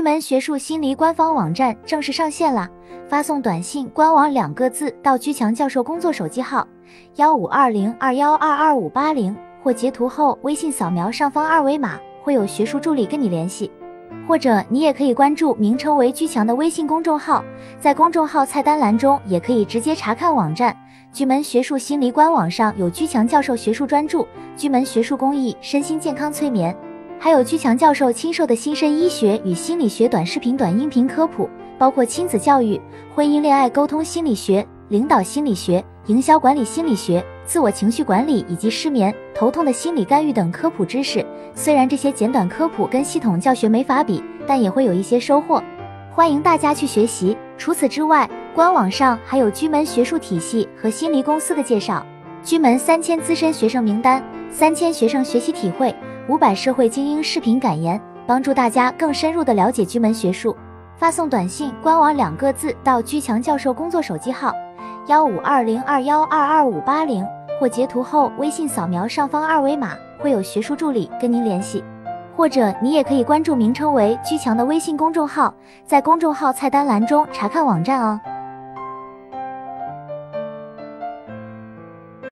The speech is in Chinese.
居门学术心理官方网站正式上线啦！发送短信“官网”两个字到居强教授工作手机号幺五二零二幺二二五八零，或截图后微信扫描上方二维码，会有学术助理跟你联系。或者你也可以关注名称为“居强”的微信公众号，在公众号菜单栏中也可以直接查看网站。居门学术心理官网上有居强教授学术专著、居门学术公益、身心健康催眠。还有居强教授亲授的新生医学与心理学短视频、短音频科普，包括亲子教育、婚姻恋爱沟通心理学、领导心理学、营销管理心理学、自我情绪管理以及失眠、头痛的心理干预等科普知识。虽然这些简短科普跟系统教学没法比，但也会有一些收获，欢迎大家去学习。除此之外，官网上还有居门学术体系和心理公司的介绍，居门三千资深学生名单，三千学生学习体会。五百社会精英视频感言，帮助大家更深入的了解居门学术。发送短信“官网”两个字到居强教授工作手机号幺五二零二幺二二五八零，或截图后微信扫描上方二维码，会有学术助理跟您联系。或者你也可以关注名称为“居强”的微信公众号，在公众号菜单栏中查看网站哦。